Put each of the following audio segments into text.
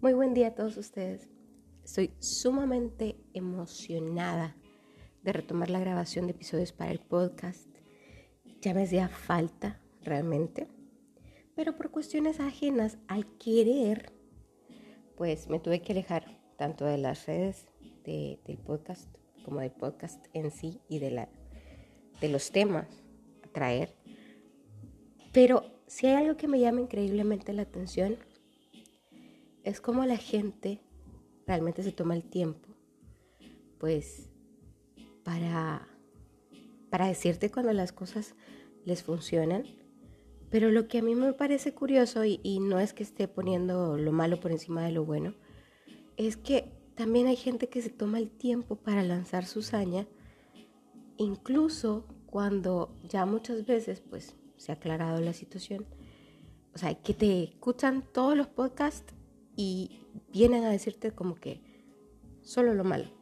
Muy buen día a todos ustedes. Estoy sumamente emocionada de retomar la grabación de episodios para el podcast. Ya me hacía falta realmente, pero por cuestiones ajenas al querer, pues me tuve que alejar tanto de las redes del podcast como del podcast en sí y de, la, de los temas a traer. Pero si hay algo que me llama increíblemente la atención, es como la gente realmente se toma el tiempo, pues, para, para decirte cuando las cosas les funcionan. Pero lo que a mí me parece curioso, y no es que esté poniendo lo malo por encima de lo bueno, es que también hay gente que se toma el tiempo para lanzar su saña, incluso cuando ya muchas veces pues se ha aclarado la situación. O sea, que te escuchan todos los podcasts y vienen a decirte como que solo lo malo.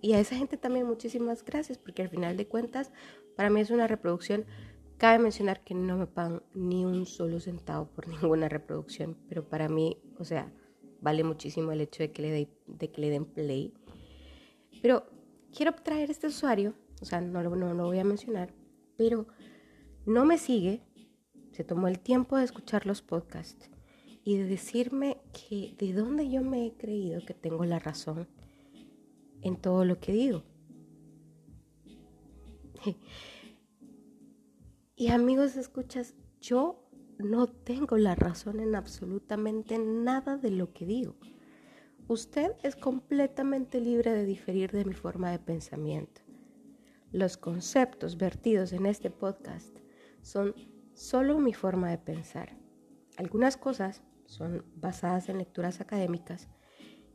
Y a esa gente también muchísimas gracias porque al final de cuentas para mí es una reproducción. Cabe mencionar que no me pagan ni un solo centavo por ninguna reproducción, pero para mí, o sea, vale muchísimo el hecho de que le, de que le den play. Pero quiero traer este usuario, o sea, no, no, no lo voy a mencionar, pero no me sigue, se tomó el tiempo de escuchar los podcasts y de decirme que de dónde yo me he creído que tengo la razón en todo lo que digo. Y amigos, escuchas, yo no tengo la razón en absolutamente nada de lo que digo. Usted es completamente libre de diferir de mi forma de pensamiento. Los conceptos vertidos en este podcast son solo mi forma de pensar. Algunas cosas son basadas en lecturas académicas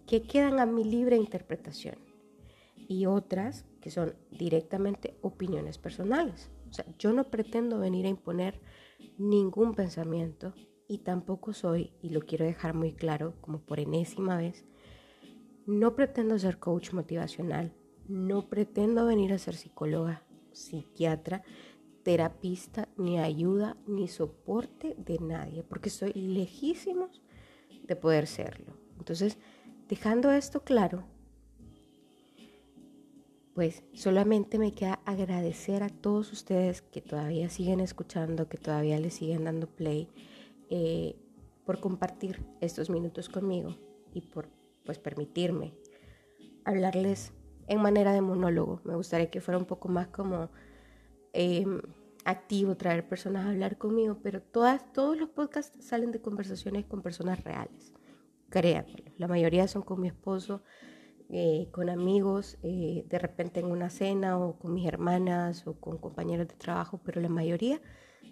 que quedan a mi libre interpretación y otras que son directamente opiniones personales. O sea, yo no pretendo venir a imponer ningún pensamiento y tampoco soy, y lo quiero dejar muy claro como por enésima vez, no pretendo ser coach motivacional, no pretendo venir a ser psicóloga, psiquiatra, terapista, ni ayuda, ni soporte de nadie, porque soy lejísimos de poder serlo. Entonces, dejando esto claro, pues solamente me queda agradecer a todos ustedes que todavía siguen escuchando, que todavía le siguen dando play, eh, por compartir estos minutos conmigo y por pues permitirme hablarles en manera de monólogo. Me gustaría que fuera un poco más como Em, activo, traer personas a hablar conmigo, pero todas, todos los podcasts salen de conversaciones con personas reales, créanmelo. La mayoría son con mi esposo, eh, con amigos, eh, de repente en una cena o con mis hermanas o con compañeros de trabajo, pero la mayoría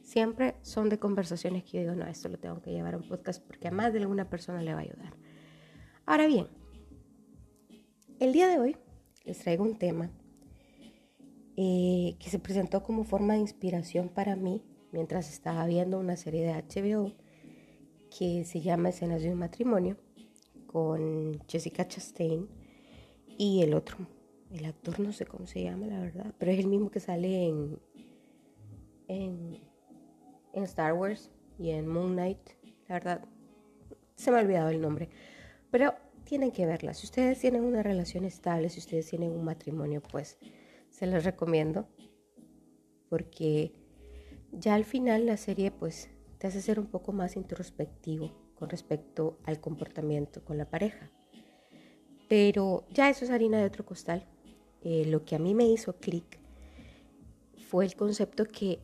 siempre son de conversaciones que yo digo, no, esto lo tengo que llevar a un podcast porque a más de alguna persona le va a ayudar. Ahora bien, el día de hoy les traigo un tema eh, que se presentó como forma de inspiración para mí mientras estaba viendo una serie de HBO que se llama Escenas de un matrimonio con Jessica Chastain y el otro, el actor no sé cómo se llama la verdad, pero es el mismo que sale en, en, en Star Wars y en Moon Knight, la verdad se me ha olvidado el nombre, pero tienen que verla. Si ustedes tienen una relación estable, si ustedes tienen un matrimonio, pues se les recomiendo porque ya al final la serie pues te hace ser un poco más introspectivo con respecto al comportamiento con la pareja. Pero ya eso es harina de otro costal. Eh, lo que a mí me hizo clic fue el concepto que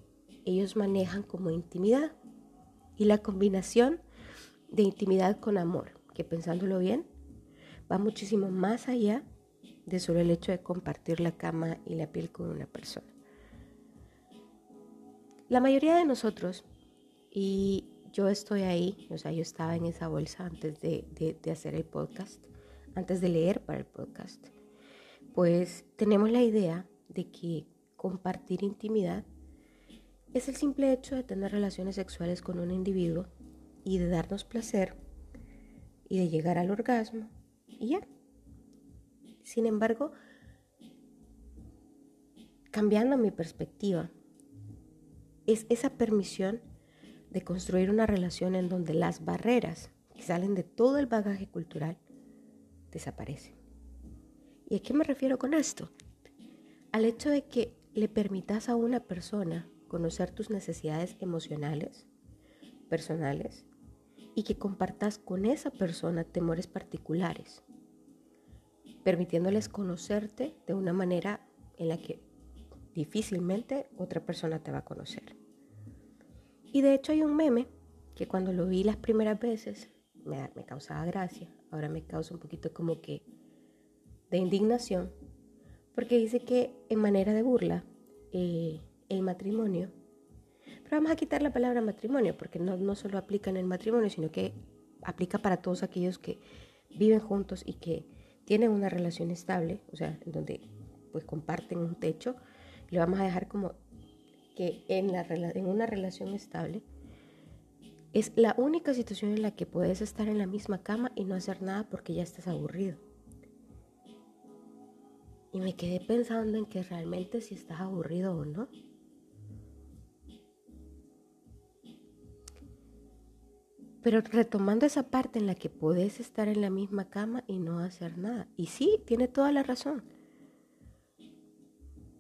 ellos manejan como intimidad y la combinación de intimidad con amor, que pensándolo bien, va muchísimo más allá de solo el hecho de compartir la cama y la piel con una persona. La mayoría de nosotros, y yo estoy ahí, o sea, yo estaba en esa bolsa antes de, de hacer el podcast, antes de leer para el podcast, pues tenemos la idea de que compartir intimidad es el simple hecho de tener relaciones sexuales con un individuo y de darnos placer y de llegar al orgasmo y ya. Sin embargo, cambiando mi perspectiva, es esa permisión de construir una relación en donde las barreras que salen de todo el bagaje cultural desaparecen. ¿Y a qué me refiero con esto? Al hecho de que le permitas a una persona conocer tus necesidades emocionales, personales, y que compartas con esa persona temores particulares, permitiéndoles conocerte de una manera en la que difícilmente otra persona te va a conocer. Y de hecho hay un meme que cuando lo vi las primeras veces me, causaba gracia, ahora me causa un poquito como que de indignación, porque dice que en manera de burla eh, el matrimonio, pero vamos a quitar la palabra matrimonio, porque no, no solo aplica en el matrimonio, sino que aplica para todos aquellos que viven juntos y que tienen una relación estable, o sea, en donde pues comparten un techo, le vamos a dejar como que en, la, en una relación estable es la única situación en la que puedes estar en la misma cama y no hacer nada porque ya estás aburrido. Y me quedé pensando en que realmente si estás aburrido o no. Pero retomando esa parte en la que puedes estar en la misma cama y no hacer nada. Y sí, tiene toda la razón.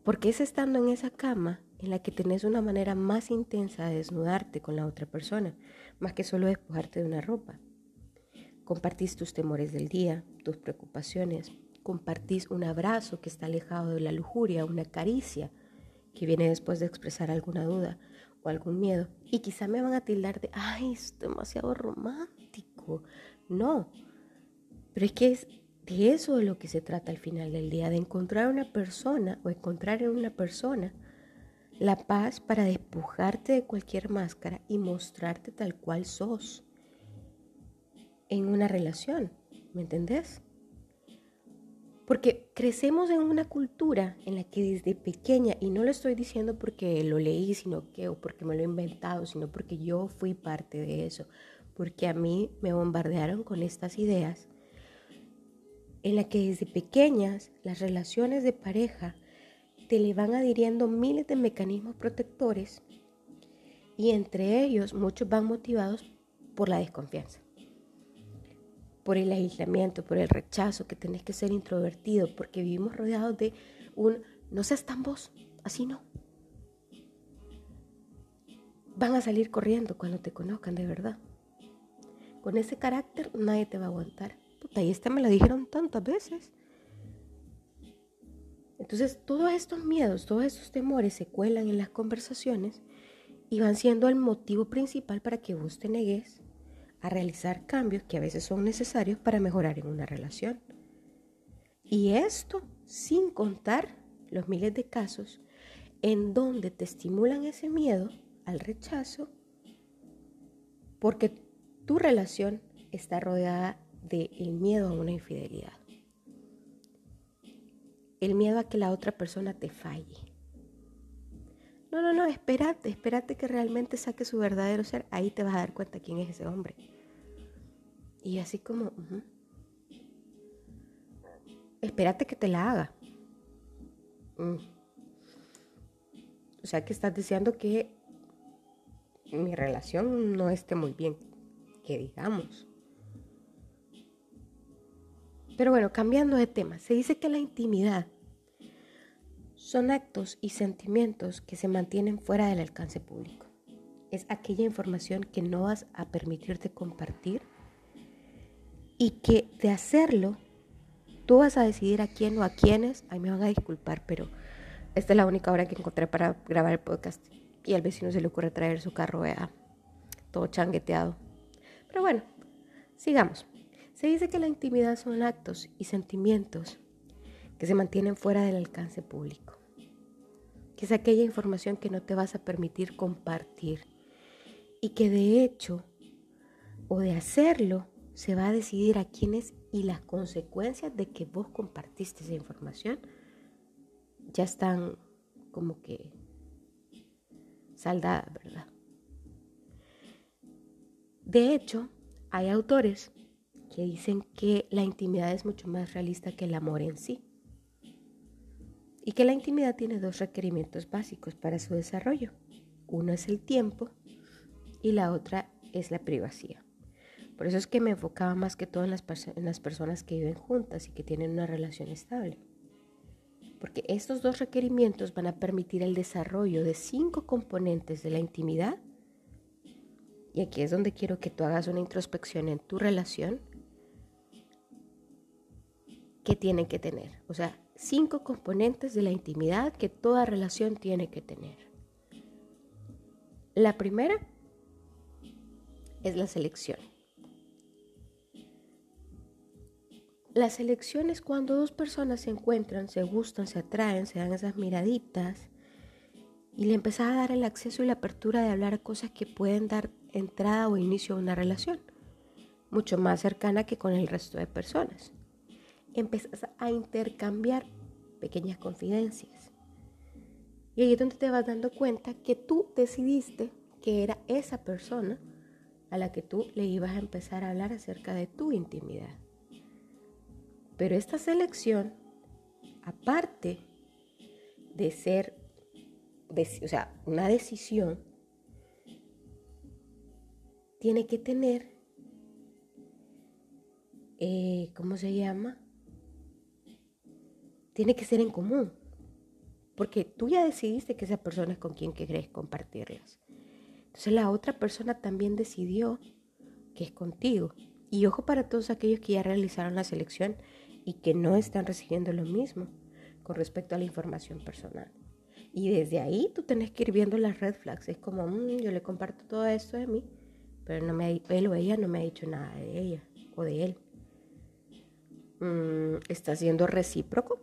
Porque es estando en esa cama en la que tenés una manera más intensa de desnudarte con la otra persona, más que solo despojarte de una ropa. Compartís tus temores del día, tus preocupaciones, compartís un abrazo que está alejado de la lujuria, una caricia que viene después de expresar alguna duda o algún miedo. Y quizá me van a tildar de, ay, es demasiado romántico. No, pero es que es de eso de lo que se trata al final del día, de encontrar una persona o encontrar en una persona la paz para despojarte de cualquier máscara y mostrarte tal cual sos en una relación, ¿me entendés? Porque crecemos en una cultura en la que desde pequeña, y no lo estoy diciendo porque lo leí, sino que, o porque me lo he inventado, sino porque yo fui parte de eso, porque a mí me bombardearon con estas ideas, en la que desde pequeñas las relaciones de pareja te le van adhiriendo miles de mecanismos protectores y entre ellos muchos van motivados por la desconfianza, por el aislamiento, por el rechazo, que tenés que ser introvertido, porque vivimos rodeados de un no seas tan vos, así no. Van a salir corriendo cuando te conozcan de verdad. Con ese carácter nadie te va a aguantar. Puta, y esta me lo dijeron tantas veces. Entonces, todos estos miedos, todos estos temores se cuelan en las conversaciones y van siendo el motivo principal para que vos te negues a realizar cambios que a veces son necesarios para mejorar en una relación. Y esto sin contar los miles de casos en donde te estimulan ese miedo al rechazo porque tu relación está rodeada del miedo a una infidelidad el miedo a que la otra persona te falle. No, no, no, espérate, espérate que realmente saque su verdadero ser. Ahí te vas a dar cuenta quién es ese hombre. Y así como, espérate que te la haga. Mm. O sea que estás diciendo que mi relación no esté muy bien, que digamos. Pero bueno, cambiando de tema, se dice que la intimidad son actos y sentimientos que se mantienen fuera del alcance público. Es aquella información que no vas a permitirte compartir y que de hacerlo tú vas a decidir a quién o a quiénes. Ay, me van a disculpar, pero esta es la única hora que encontré para grabar el podcast y al vecino se le ocurre traer su carro, vea, todo changueteado. Pero bueno, sigamos. Se dice que la intimidad son actos y sentimientos que se mantienen fuera del alcance público, que es aquella información que no te vas a permitir compartir y que de hecho o de hacerlo se va a decidir a quiénes y las consecuencias de que vos compartiste esa información ya están como que saldadas, ¿verdad? De hecho, hay autores que dicen que la intimidad es mucho más realista que el amor en sí. Y que la intimidad tiene dos requerimientos básicos para su desarrollo. Uno es el tiempo y la otra es la privacidad. Por eso es que me enfocaba más que todo en las, personas que viven juntas y que tienen una relación estable. Porque estos dos requerimientos van a permitir el desarrollo de cinco componentes de la intimidad. Y aquí es donde quiero que tú hagas una introspección en tu relación que tienen que tener. O sea, cinco componentes de la intimidad que toda relación tiene que tener. La primera es la selección. La selección es cuando dos personas se encuentran, se gustan, se atraen, se dan esas miraditas y le empezás a dar el acceso y la apertura de hablar cosas que pueden dar entrada o inicio a una relación, mucho más cercana que con el resto de personas. Empezás a intercambiar pequeñas confidencias. Y ahí es donde te vas dando cuenta que tú decidiste que era esa persona a la que tú le ibas a empezar a hablar acerca de tu intimidad. Pero esta selección, aparte de ser, o sea, una decisión, tiene que tener, eh, ¿cómo se llama? Tiene que ser en común. Porque tú ya decidiste que esa persona es con quien querés compartirlas. Entonces la otra persona también decidió que es contigo. Y ojo para todos aquellos que ya realizaron la selección y que no están recibiendo lo mismo con respecto a la información personal. Y desde ahí tú tenés que ir viendo las red flags. Es como, mm, yo le comparto todo esto de mí, pero no me, él o ella no me ha dicho nada de ella o de él. Mm, ¿Está siendo recíproco?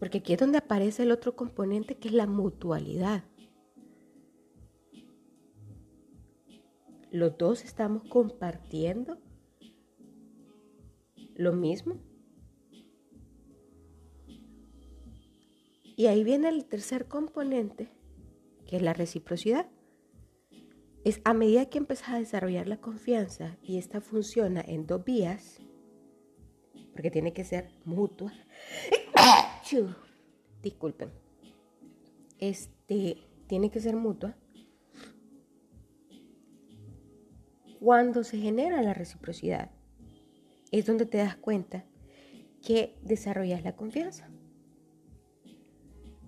Porque aquí es donde aparece el otro componente que es la mutualidad. Los dos estamos compartiendo lo mismo. Y ahí viene el tercer componente, que es la reciprocidad. Es a medida que empiezas a desarrollar la confianza y esta funciona en dos vías, porque tiene que ser mutua, disculpen, este, tiene que ser mutua. Cuando se genera la reciprocidad, es donde te das cuenta que desarrollas la confianza.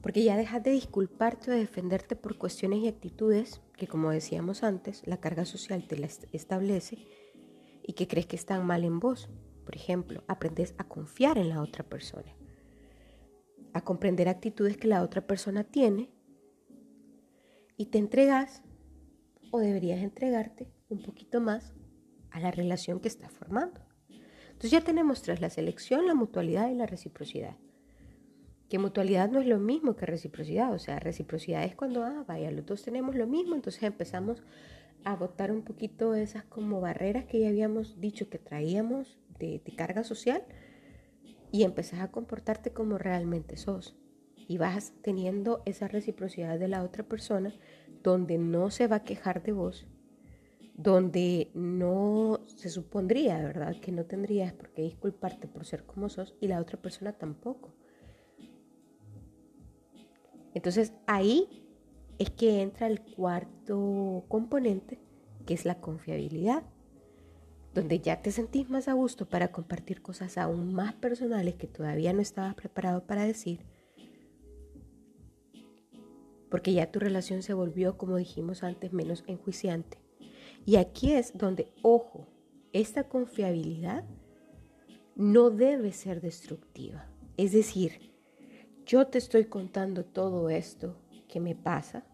Porque ya dejas de disculparte o de defenderte por cuestiones y actitudes que, como decíamos antes, la carga social te las establece y que crees que están mal en vos. Por ejemplo, aprendes a confiar en la otra persona comprender actitudes que la otra persona tiene y te entregas o deberías entregarte un poquito más a la relación que estás formando. Entonces ya tenemos tres, la selección, la mutualidad y la reciprocidad. Que mutualidad no es lo mismo que reciprocidad, o sea, reciprocidad es cuando, ah, vaya, los dos tenemos lo mismo, entonces empezamos a botar un poquito esas como barreras que ya habíamos dicho que traíamos de carga social y empezás a comportarte como realmente sos. Y vas teniendo esa reciprocidad de la otra persona donde no se va a quejar de vos, donde no se supondría, ¿verdad? Que no tendrías por qué disculparte por ser como sos y la otra persona tampoco. Entonces ahí es que entra el cuarto componente, que es la confiabilidad donde ya te sentís más a gusto para compartir cosas aún más personales que todavía no estabas preparado para decir, porque ya tu relación se volvió, como dijimos antes, menos enjuiciante. Y aquí es donde, ojo, esta confiabilidad no debe ser destructiva. Es decir, yo te estoy contando todo esto que me pasa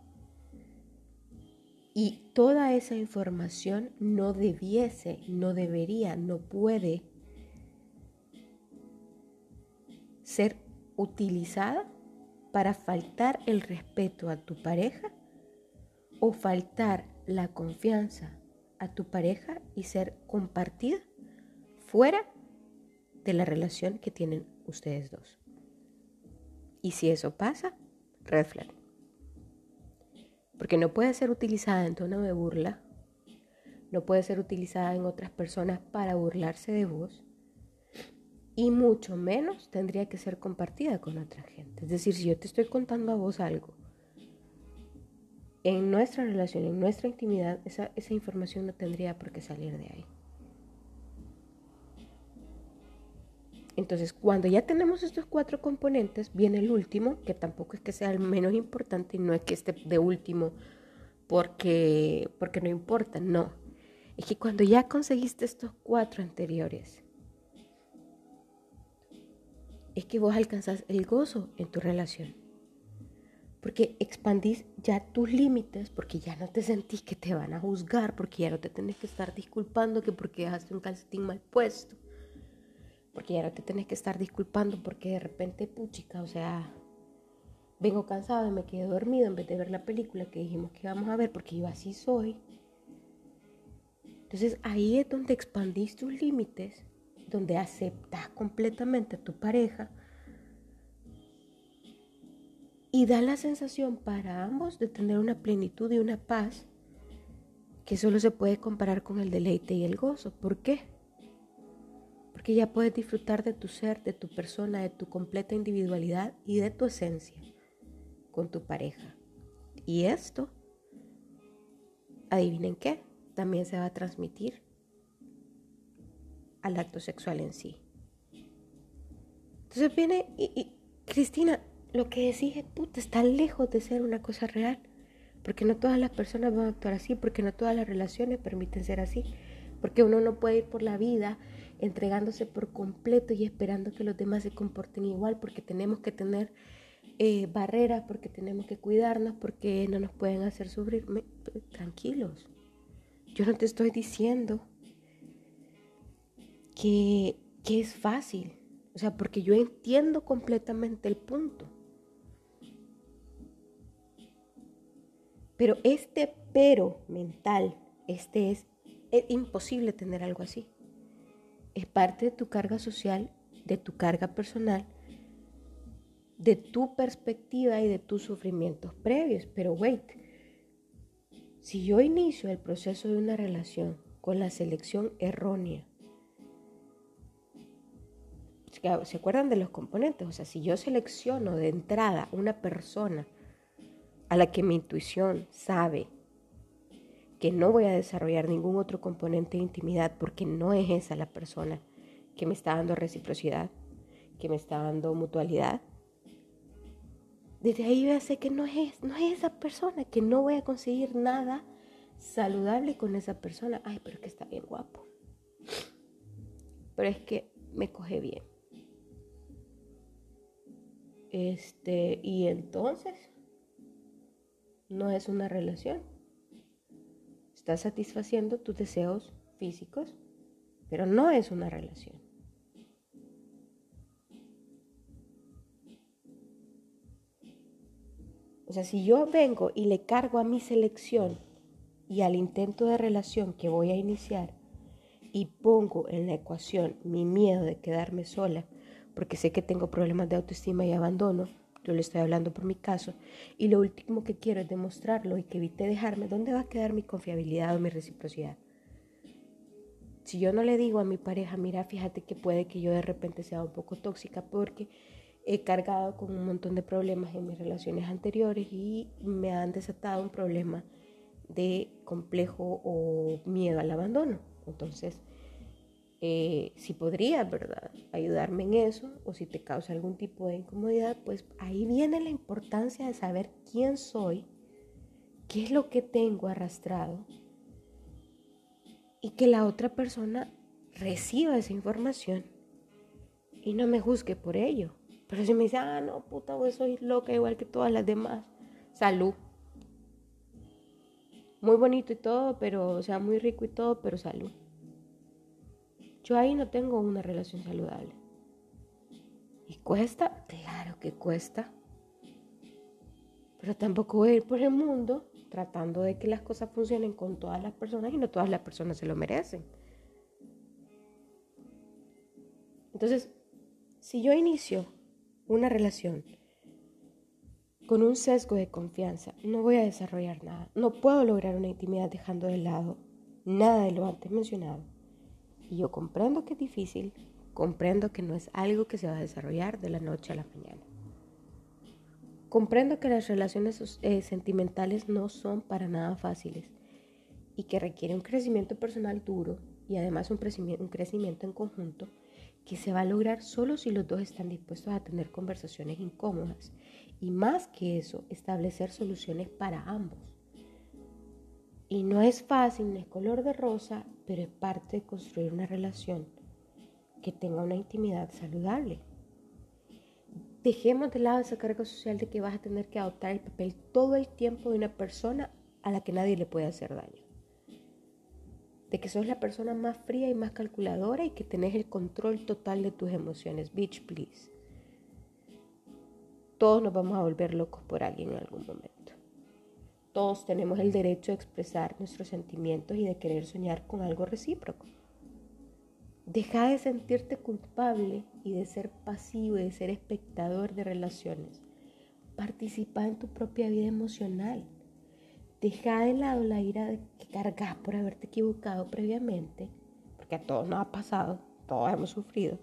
y toda esa información no debiese, no debería, no puede ser utilizada para faltar el respeto a tu pareja o faltar la confianza a tu pareja y ser compartida fuera de la relación que tienen ustedes dos. Y si eso pasa, red porque no puede ser utilizada en tono de burla, no puede ser utilizada en otras personas para burlarse de vos y mucho menos tendría que ser compartida con otra gente. Es decir, si yo te estoy contando a vos algo, en nuestra relación, en nuestra intimidad, esa, esa información no tendría por qué salir de ahí. Entonces, cuando ya tenemos estos cuatro componentes, viene el último, que tampoco es que sea el menos importante y no es que esté de último porque, porque no importa, no. Es que cuando ya conseguiste estos cuatro anteriores, es que vos alcanzás el gozo en tu relación. Porque expandís ya tus límites, porque ya no te sentís que te van a juzgar, porque ya no te tenés que estar disculpando que porque dejaste un calcetín mal puesto porque ya no te tenés que estar disculpando porque de repente, puchica, o sea, vengo cansado y me quedé dormido en vez de ver la película que dijimos que íbamos a ver porque yo así soy. Entonces ahí es donde expandís tus límites, donde aceptas completamente a tu pareja y da la sensación para ambos de tener una plenitud y una paz que solo se puede comparar con el deleite y el gozo. ¿Por qué? Porque ya puedes disfrutar de tu ser, de tu persona, de tu completa individualidad y de tu esencia con tu pareja. Y esto, adivinen qué, también se va a transmitir al acto sexual en sí. Entonces viene y, Cristina, lo que decís, puta, está lejos de ser una cosa real, porque no todas las personas van a actuar así, porque no todas las relaciones permiten ser así, porque uno no puede ir por la vida entregándose por completo y esperando que los demás se comporten igual, porque tenemos que tener eh, barreras, porque tenemos que cuidarnos, porque no nos pueden hacer sufrir. tranquilos, yo no te estoy diciendo que, que es fácil, o sea, porque yo entiendo completamente el punto. Pero este pero mental, este es, es imposible tener algo así es parte de tu carga social, de tu carga personal, de tu perspectiva y de tus sufrimientos previos. Pero wait, si yo inicio el proceso de una relación con la selección errónea, ¿se acuerdan de los componentes? O sea, si yo selecciono de entrada una persona a la que mi intuición sabe que no voy a desarrollar ningún otro componente de intimidad porque no es esa la persona que me está dando reciprocidad, que me está dando mutualidad. Desde ahí ya sé que no es, no es esa persona, que no voy a conseguir nada saludable con esa persona. Ay, pero es que está bien guapo. Pero es que me coge bien. Este, y entonces no es una relación Estás satisfaciendo tus deseos físicos, pero no es una relación. O sea, si yo vengo y le cargo a mi selección y al intento de relación que voy a iniciar y pongo en la ecuación mi miedo de quedarme sola, porque sé que tengo problemas de autoestima y abandono, yo le estoy hablando por mi caso, y lo último que quiero es demostrarlo y que evite dejarme, ¿dónde va a quedar mi confiabilidad o mi reciprocidad? Si yo no le digo a mi pareja, mira, fíjate que puede que yo de repente sea un poco tóxica porque he cargado con un montón de problemas en mis relaciones anteriores y me han desatado un problema de complejo o miedo al abandono. Entonces, eh, si podría, ¿verdad?, ayudarme en eso, o si te causa algún tipo de incomodidad, pues ahí viene la importancia de saber quién soy, qué es lo que tengo arrastrado, y que la otra persona reciba esa información y no me juzgue por ello. Pero si me dice, ah, no, puta, vos soy loca igual que todas las demás, salud. Muy bonito y todo, pero, o sea, muy rico y todo, pero salud. Yo ahí no tengo una relación saludable. ¿Y cuesta? Claro que cuesta. Pero tampoco voy a ir por el mundo tratando de que las cosas funcionen con todas las personas y no todas las personas se lo merecen. Entonces, si yo inicio una relación con un sesgo de confianza, no voy a desarrollar nada. No puedo lograr una intimidad dejando de lado nada de lo antes mencionado. Y yo comprendo que es difícil, Comprendo que no es algo que se va a desarrollar de la noche a la mañana. Comprendo que las relaciones eh, sentimentales no son para nada fáciles y que requiere un crecimiento personal duro y además un un crecimiento en conjunto que se va a lograr solo si los dos están dispuestos a tener conversaciones incómodas y más que eso, establecer soluciones para ambos. Y no es fácil, no es color de rosa, pero es parte de construir una relación que tenga una intimidad saludable. Dejemos de lado esa carga social de que vas a tener que adoptar el papel todo el tiempo de una persona a la que nadie le puede hacer daño. De que sos la persona más fría y más calculadora y que tenés el control total de tus emociones. Bitch, please. Todos nos vamos a volver locos por alguien en algún momento. Todos tenemos el derecho de expresar nuestros sentimientos y de querer soñar con algo recíproco. Deja de sentirte culpable y de ser pasivo y de ser espectador de relaciones. Participa en tu propia vida emocional. Deja de lado la ira que cargas por haberte equivocado previamente, porque a todos nos ha pasado, todos hemos sufrido.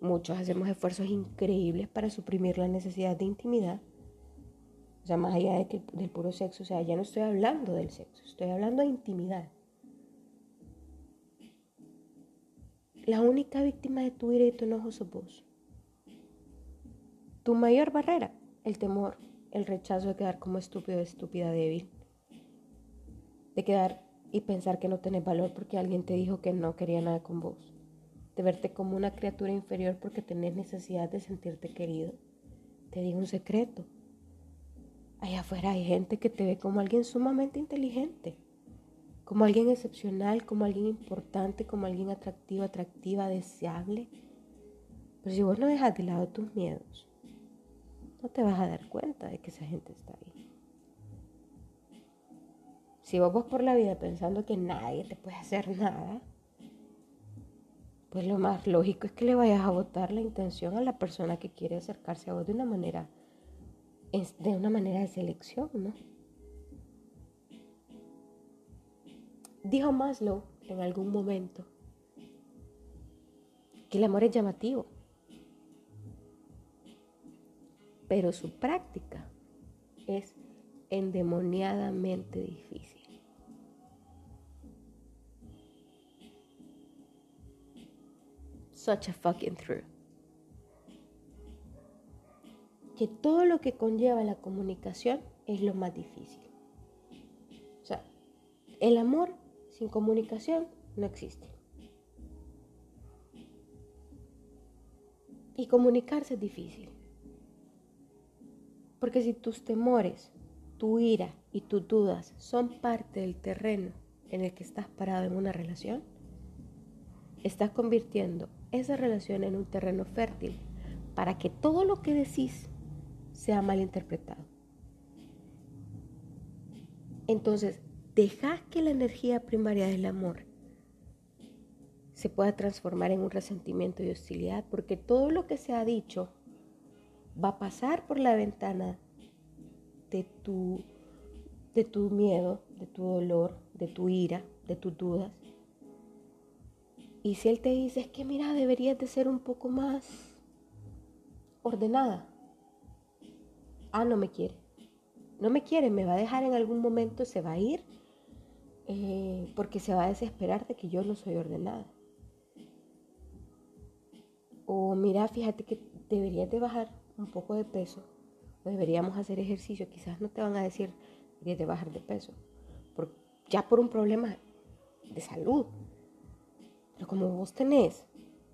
Muchos hacemos esfuerzos increíbles para suprimir la necesidad de intimidad. Sea, más allá de que, del puro sexo, o sea, ya no estoy hablando del sexo, estoy hablando de intimidad. La única víctima de tu ira y tu enojo sos vos. Tu mayor barrera, el temor, el rechazo de quedar como estúpido, estúpida, débil. De quedar y pensar que no tenés valor porque alguien te dijo que no quería nada con vos. De verte como una criatura inferior porque tenés necesidad de sentirte querido. Te digo un secreto. Allá afuera hay gente que te ve como alguien sumamente inteligente como alguien excepcional, como alguien importante, como alguien atractivo, atractiva, deseable. Pero si vos no dejas de lado tus miedos, no te vas a dar cuenta de que esa gente está ahí. Si vos vas por la vida pensando que nadie te puede hacer nada, pues lo más lógico es que le vayas a votar la intención a la persona que quiere acercarse a vos de una manera, de una manera de selección, ¿no? Dijo Maslow en algún momento que el amor es llamativo, pero su práctica es endemoniadamente difícil. Such a fucking truth. Que todo lo que conlleva la comunicación es lo más difícil. O sea, el amor sin comunicación no existe. Y comunicarse es difícil. Porque si tus temores, tu ira y tus dudas son parte del terreno en el que estás parado en una relación, estás convirtiendo esa relación en un terreno fértil para que todo lo que decís sea malinterpretado. Entonces, deja que la energía primaria del amor se pueda transformar en un resentimiento y hostilidad, porque todo lo que se ha dicho va a pasar por la ventana de tu, de tu miedo, de tu dolor, de tu ira, de tus dudas. Y si él te dice, es que mira, deberías de ser un poco más ordenada. Ah, no me quiere. No me quiere, me va a dejar en algún momento, se va a ir eh, porque se va a desesperar de que yo no soy ordenada. O mira, fíjate que deberías de bajar un poco de peso, deberíamos hacer ejercicio, quizás no te van a decir deberías de bajar de peso, ya por un problema de salud. Pero como vos tenés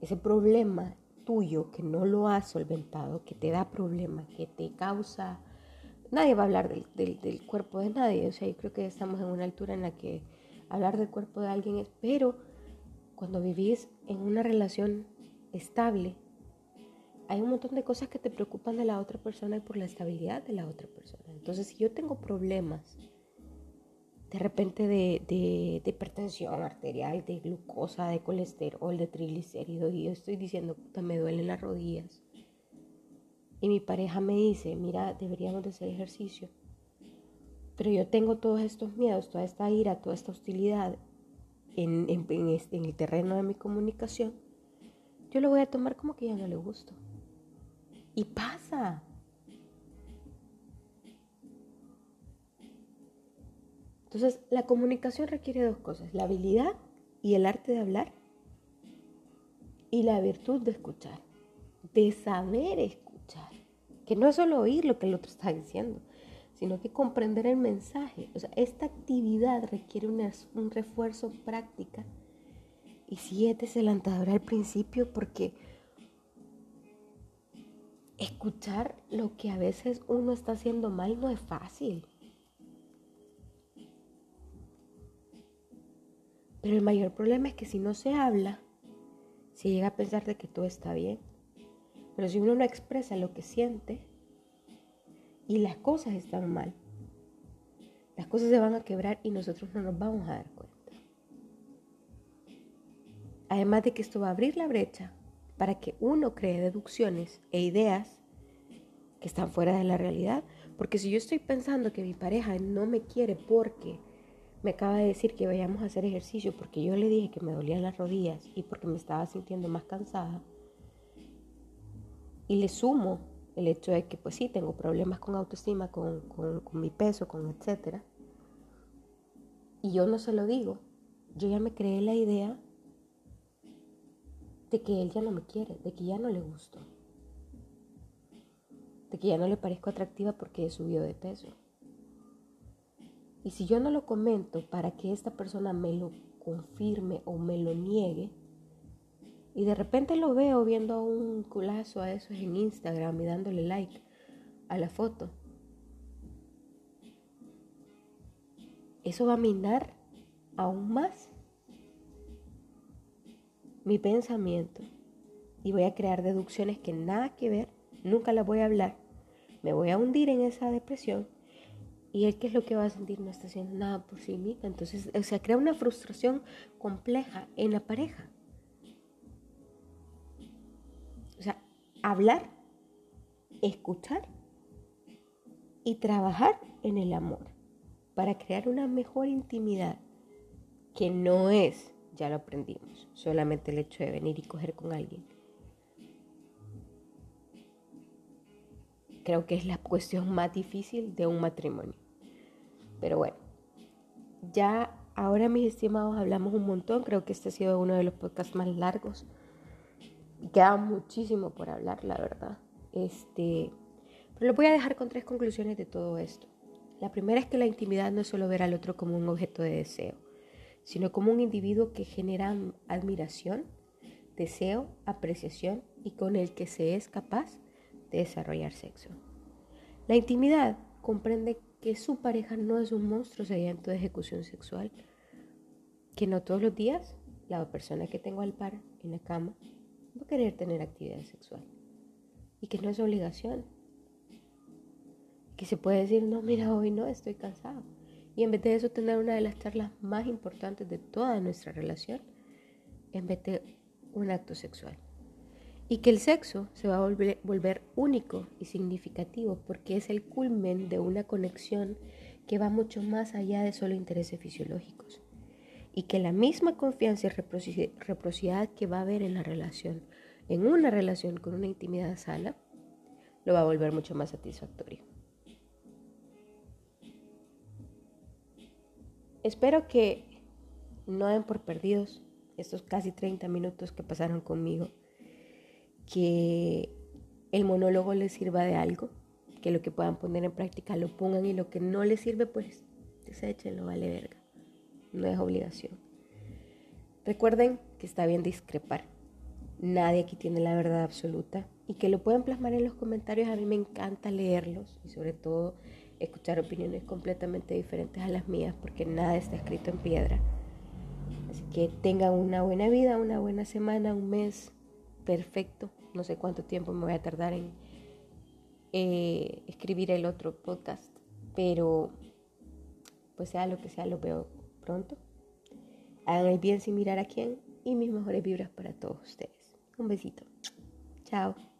ese problema tuyo que no lo has solventado, que te da problema, que te causa nadie va a hablar del, cuerpo de nadie. O sea, yo creo que estamos en una altura en la que hablar del cuerpo de alguien es, pero cuando vivís en una relación estable, hay un montón de cosas que te preocupan de la otra persona y por la estabilidad de la otra persona. Entonces, si yo tengo problemas de repente de, de, de hipertensión arterial, de glucosa, de colesterol, de triglicéridos, y yo estoy diciendo, puta, me duelen las rodillas, y mi pareja me dice, mira, deberíamos de hacer ejercicio, pero yo tengo todos estos miedos, toda esta ira, toda esta hostilidad, en, en el terreno de mi comunicación, yo lo voy a tomar como que ya no le gusto. Y pasa. Entonces, la comunicación requiere dos cosas, la habilidad y el arte de hablar y la virtud de escuchar, de saber escuchar, que no es solo oír lo que el otro está diciendo, sino que comprender el mensaje. O sea, esta actividad requiere un refuerzo práctica. Y si es desalentador al principio porque escuchar lo que a veces uno está haciendo mal no es fácil. Pero el mayor problema es que si no se habla, se llega a pensar de que todo está bien. Pero si uno no expresa lo que siente y las cosas están mal, las cosas se van a quebrar y nosotros no nos vamos a dar cuenta. Además de que esto va a abrir la brecha para que uno cree deducciones e ideas que están fuera de la realidad. Porque si yo estoy pensando que mi pareja no me quiere porque me acaba de decir que vayamos a hacer ejercicio porque yo le dije que me dolían las rodillas y porque me estaba sintiendo más cansada. Y le sumo el hecho de que pues sí, tengo problemas con autoestima, con, con mi peso, con etcétera. Y yo no se lo digo. Yo ya me creé la idea de que él ya no me quiere, de que ya no le gusto, de que ya no le parezco atractiva porque he subido de peso. Y si yo no lo comento para que esta persona me lo confirme o me lo niegue, y de repente lo veo viendo un culazo a esos en Instagram y dándole like a la foto, eso va a minar aún más mi pensamiento. Y voy a crear deducciones que nada que ver, nunca las voy a hablar, me voy a hundir en esa depresión y él qué es lo que va a sentir no está haciendo nada por sí misma. Entonces, o sea, crea una frustración compleja en la pareja. O sea, hablar, escuchar y trabajar en el amor para crear una mejor intimidad que no es, ya lo aprendimos, solamente el hecho de venir y coger con alguien. Creo que es la cuestión más difícil de un matrimonio. Pero bueno, ya ahora mis estimados hablamos un montón, creo que este ha sido uno de los podcasts más largos. Queda muchísimo por hablar, la verdad. Este, pero lo voy a dejar con tres conclusiones de todo esto. La primera es que la intimidad no es solo ver al otro como un objeto de deseo, sino como un individuo que genera admiración, deseo, apreciación y con el que se es capaz de desarrollar sexo. La intimidad comprende que su pareja no es un monstruo sediento de ejecución sexual, que no todos los días la persona que tengo al par en la cama va a querer tener actividad sexual y que no es obligación. Que se puede decir, no, mira, hoy no, estoy cansado. Y en vez de eso tener una de las charlas más importantes de toda nuestra relación, en vez de un acto sexual y que el sexo se va a volver, único y significativo porque es el culmen de una conexión que va mucho más allá de solo intereses fisiológicos y que la misma confianza y reciprocidad que va a haber en la relación, en una relación con una intimidad sana, lo va a volver mucho más satisfactorio. Espero que no den por perdidos estos casi 30 minutos que pasaron conmigo que el monólogo les sirva de algo, que lo que puedan poner en práctica lo pongan y lo que no les sirve, pues deséchenlo, vale verga. No es obligación. Recuerden que está bien discrepar. Nadie aquí tiene la verdad absoluta y que lo pueden plasmar en los comentarios. A mí me encanta leerlos y sobre todo escuchar opiniones completamente diferentes a las mías porque nada está escrito en piedra. Así que tengan una buena vida, una buena semana, un mes, perfecto. No sé cuánto tiempo me voy a tardar en eh, escribir el otro podcast, pero pues sea lo que sea, lo veo pronto. Hagan el bien sin mirar a quién y mis mejores vibras para todos ustedes. Un besito. Chao.